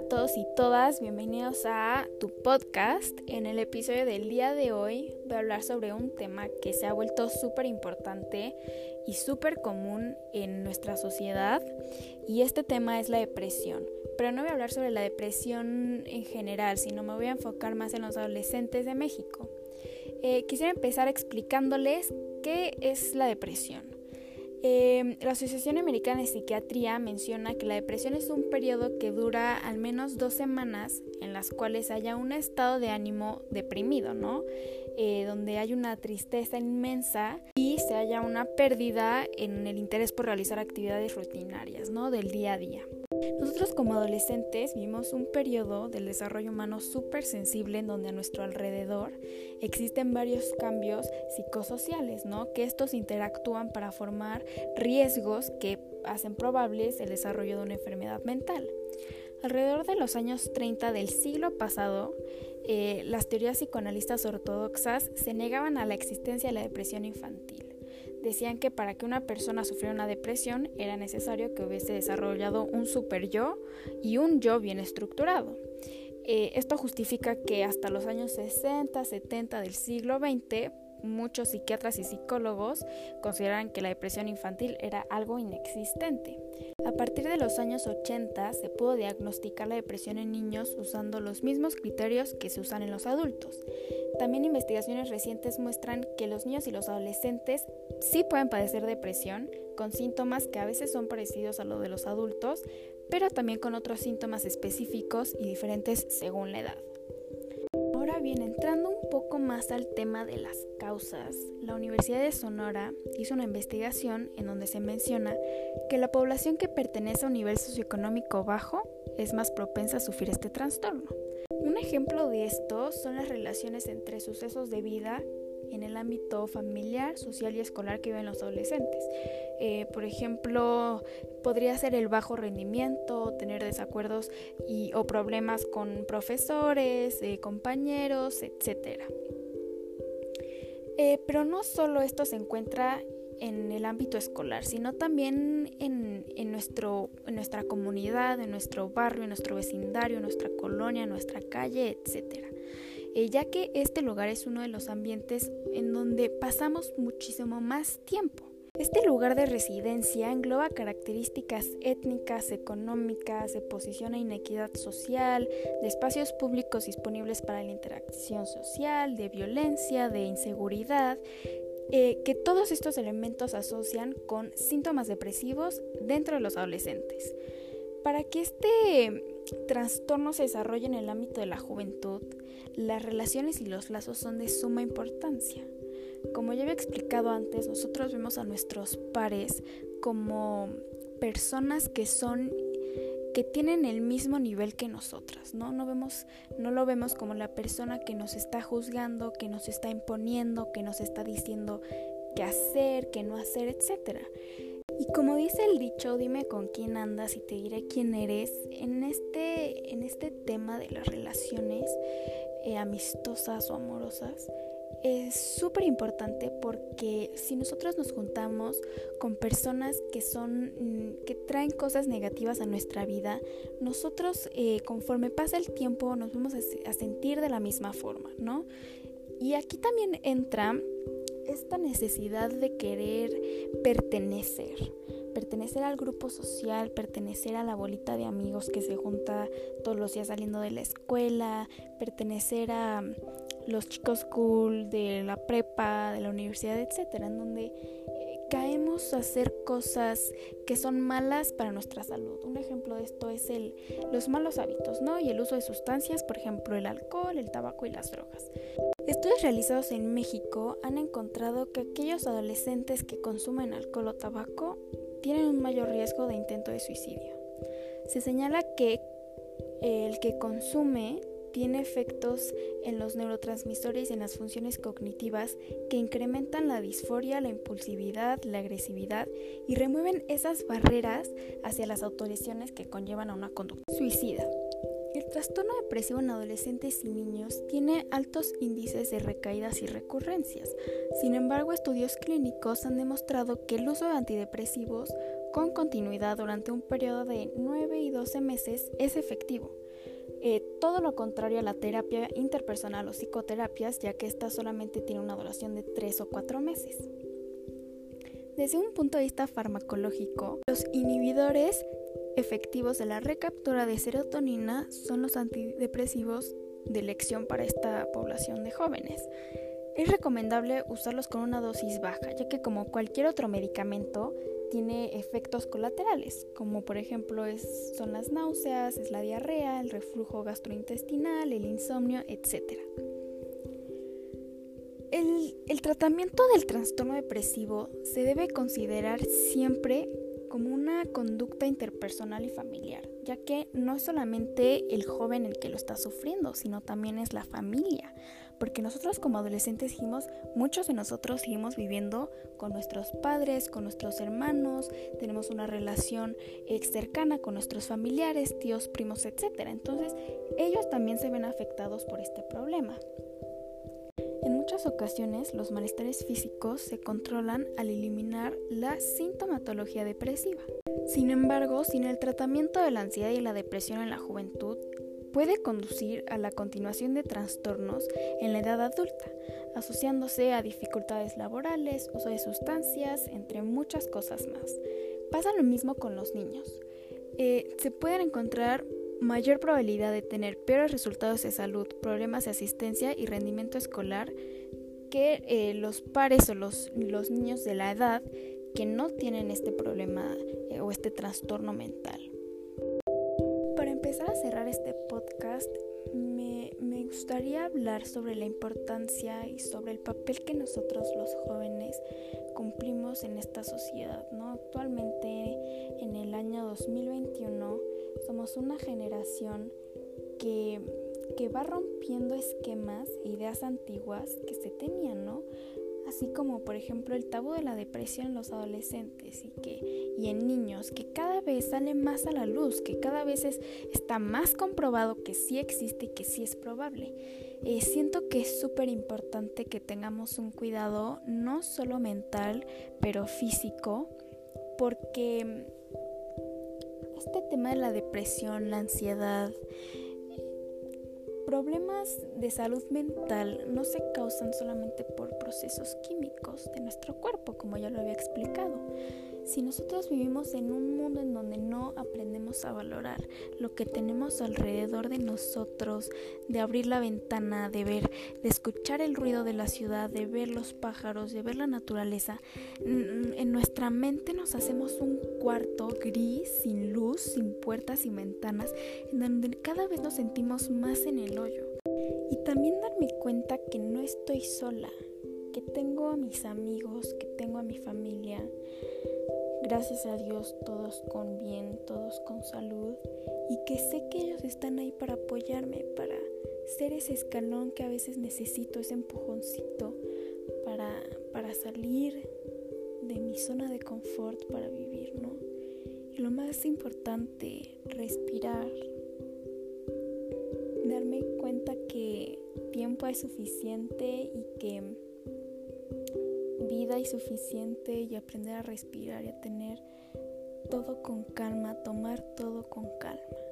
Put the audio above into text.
a todos y todas, bienvenidos a tu podcast. En el episodio del día de hoy voy a hablar sobre un tema que se ha vuelto súper importante y súper común en nuestra sociedad y este tema es la depresión. Pero no voy a hablar sobre la depresión en general, sino me voy a enfocar más en los adolescentes de México. Eh, quisiera empezar explicándoles qué es la depresión. Eh, la Asociación Americana de Psiquiatría menciona que la depresión es un periodo que dura al menos dos semanas en las cuales haya un estado de ánimo deprimido, ¿no? Eh, donde hay una tristeza inmensa y se haya una pérdida en el interés por realizar actividades rutinarias, ¿no? Del día a día. Nosotros como adolescentes vivimos un periodo del desarrollo humano súper sensible en donde a nuestro alrededor existen varios cambios psicosociales, ¿no? Que estos interactúan para formar riesgos que hacen probables el desarrollo de una enfermedad mental. Alrededor de los años 30 del siglo pasado, eh, las teorías psicoanalistas ortodoxas se negaban a la existencia de la depresión infantil. Decían que para que una persona sufriera una depresión era necesario que hubiese desarrollado un super yo y un yo bien estructurado. Eh, esto justifica que hasta los años 60, 70 del siglo XX muchos psiquiatras y psicólogos consideran que la depresión infantil era algo inexistente. A partir de los años 80 se pudo diagnosticar la depresión en niños usando los mismos criterios que se usan en los adultos. También investigaciones recientes muestran que los niños y los adolescentes sí pueden padecer depresión con síntomas que a veces son parecidos a los de los adultos, pero también con otros síntomas específicos y diferentes según la edad. Ahora bien, entrando un más al tema de las causas, la Universidad de Sonora hizo una investigación en donde se menciona que la población que pertenece a un nivel socioeconómico bajo es más propensa a sufrir este trastorno. Un ejemplo de esto son las relaciones entre sucesos de vida en el ámbito familiar, social y escolar que viven los adolescentes. Eh, por ejemplo, podría ser el bajo rendimiento, tener desacuerdos y, o problemas con profesores, eh, compañeros, etc. Eh, pero no solo esto se encuentra en el ámbito escolar, sino también en, nuestro, nuestra comunidad, en nuestro barrio, en nuestro vecindario, en nuestra colonia, en nuestra calle, etc. Eh, ya que este lugar es uno de los ambientes en donde pasamos muchísimo más tiempo. Este lugar de residencia engloba características étnicas, económicas, de posición e inequidad social, de espacios públicos disponibles para la interacción social, de violencia, de inseguridad, eh, que todos estos elementos asocian con síntomas depresivos dentro de los adolescentes. Para que este trastorno se desarrolle en el ámbito de la juventud, las relaciones y los lazos son de suma importancia. Como ya había explicado antes, nosotros vemos a nuestros pares como personas que son que tienen el mismo nivel que nosotras, ¿no? No vemos no lo vemos como la persona que nos está juzgando, que nos está imponiendo, que nos está diciendo qué hacer, qué no hacer, etcétera. Y como dice el dicho, dime con quién andas y te diré quién eres, en este, en este tema de las relaciones eh, amistosas o amorosas, es súper importante porque si nosotros nos juntamos con personas que son mm, que traen cosas negativas a nuestra vida, nosotros eh, conforme pasa el tiempo nos vamos a sentir de la misma forma, ¿no? Y aquí también entra esta necesidad de querer pertenecer, pertenecer al grupo social, pertenecer a la bolita de amigos que se junta todos los días saliendo de la escuela, pertenecer a los chicos cool de la prepa, de la universidad, etcétera, en donde caemos a hacer cosas que son malas para nuestra salud. Un ejemplo de esto es el, los malos hábitos, ¿no? Y el uso de sustancias, por ejemplo, el alcohol, el tabaco y las drogas. Estudios realizados en México han encontrado que aquellos adolescentes que consumen alcohol o tabaco tienen un mayor riesgo de intento de suicidio. Se señala que el que consume tiene efectos en los neurotransmisores y en las funciones cognitivas que incrementan la disforia, la impulsividad, la agresividad y remueven esas barreras hacia las autorizaciones que conllevan a una conducta suicida. El trastorno depresivo en adolescentes y niños tiene altos índices de recaídas y recurrencias. Sin embargo, estudios clínicos han demostrado que el uso de antidepresivos con continuidad durante un periodo de 9 y 12 meses es efectivo. Eh, todo lo contrario a la terapia interpersonal o psicoterapias, ya que esta solamente tiene una duración de 3 o 4 meses. Desde un punto de vista farmacológico, los inhibidores efectivos de la recaptura de serotonina son los antidepresivos de elección para esta población de jóvenes. Es recomendable usarlos con una dosis baja, ya que como cualquier otro medicamento, tiene efectos colaterales, como por ejemplo es, son las náuseas, es la diarrea, el reflujo gastrointestinal, el insomnio, etc. El, el tratamiento del trastorno depresivo se debe considerar siempre como una conducta interpersonal y familiar, ya que no es solamente el joven el que lo está sufriendo, sino también es la familia, porque nosotros como adolescentes seguimos, muchos de nosotros seguimos viviendo con nuestros padres, con nuestros hermanos, tenemos una relación cercana con nuestros familiares, tíos, primos, etc. Entonces ellos también se ven afectados por este problema. En muchas ocasiones los malestares físicos se controlan al eliminar la sintomatología depresiva. Sin embargo, sin el tratamiento de la ansiedad y la depresión en la juventud, puede conducir a la continuación de trastornos en la edad adulta, asociándose a dificultades laborales, uso de sustancias, entre muchas cosas más. Pasa lo mismo con los niños. Eh, se pueden encontrar mayor probabilidad de tener peores resultados de salud, problemas de asistencia y rendimiento escolar que eh, los pares o los, niños de la edad que no tienen este problema eh, o este trastorno mental. Empezar a cerrar este podcast, me, me gustaría hablar sobre la importancia y sobre el papel que nosotros los jóvenes cumplimos en esta sociedad. ¿no? Actualmente, en el año 2021, somos una generación que, que va rompiendo esquemas e ideas antiguas que se tenían, ¿no? Así como por ejemplo el tabú de la depresión en los adolescentes y, que, y en niños, que cada vez sale más a la luz, que cada vez está más comprobado que sí existe y que sí es probable. Eh, siento que es súper importante que tengamos un cuidado no solo mental, pero físico, porque este tema de la depresión, la ansiedad, problemas de salud mental no se causan solamente por procesos químicos de nuestro cuerpo, como ya lo había explicado, si nosotros vivimos en un mundo en donde no aprendemos a valorar lo que tenemos alrededor de nosotros, de abrir la ventana, de ver, de escuchar el ruido de la ciudad, de ver los pájaros, de ver la naturaleza, en nuestra mente nos hacemos un cuarto gris, sin luz, sin puertas y ventanas, en donde cada vez nos sentimos más en el hoyo. Y también darme cuenta que no estoy sola, que tengo a mis amigos, que tengo a mi familia, gracias a Dios todos con bien, todos con salud y que sé que ellos están ahí para apoyarme, para ser ese escalón que a veces necesito, ese empujoncito para, para salir de mi zona de confort para vivir, ¿no? Y lo más importante, respirar, darme cuenta que tiempo es suficiente y que vida y suficiente y aprender a respirar y a tener todo con calma, tomar todo con calma.